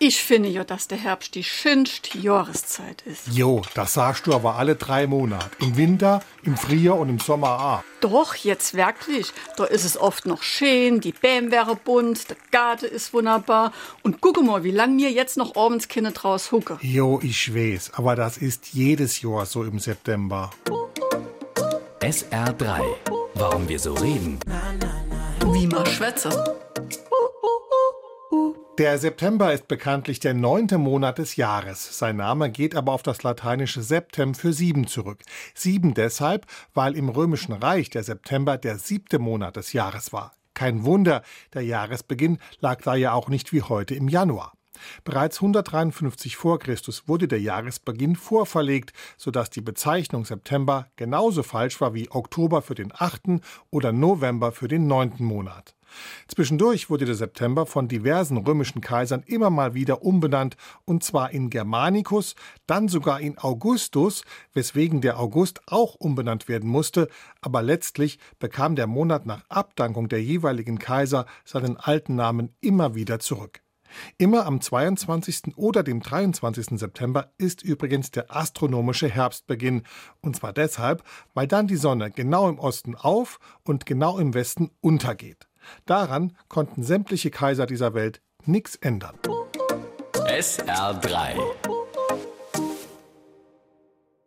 Ich finde ja, dass der Herbst die schönste Jahreszeit ist. Jo, das sagst du aber alle drei Monate. Im Winter, im Frühjahr und im Sommer auch. Doch, jetzt wirklich. Da ist es oft noch schön, die Bäm wäre bunt, der Garten ist wunderbar. Und gucke mal, wie lang mir jetzt noch abends Kinder draus hucke. Jo, ich weiß, aber das ist jedes Jahr so im September. SR3. Warum wir so reden. Wie man schwätze. Der September ist bekanntlich der neunte Monat des Jahres. Sein Name geht aber auf das lateinische Septem für sieben zurück. Sieben deshalb, weil im Römischen Reich der September der siebte Monat des Jahres war. Kein Wunder, der Jahresbeginn lag da ja auch nicht wie heute im Januar. Bereits 153 vor Christus wurde der Jahresbeginn vorverlegt, sodass die Bezeichnung September genauso falsch war wie Oktober für den achten oder November für den neunten Monat. Zwischendurch wurde der September von diversen römischen Kaisern immer mal wieder umbenannt, und zwar in Germanicus, dann sogar in Augustus, weswegen der August auch umbenannt werden musste, aber letztlich bekam der Monat nach Abdankung der jeweiligen Kaiser seinen alten Namen immer wieder zurück. Immer am 22. oder dem 23. September ist übrigens der astronomische Herbstbeginn, und zwar deshalb, weil dann die Sonne genau im Osten auf und genau im Westen untergeht. Daran konnten sämtliche Kaiser dieser Welt nichts ändern. SR3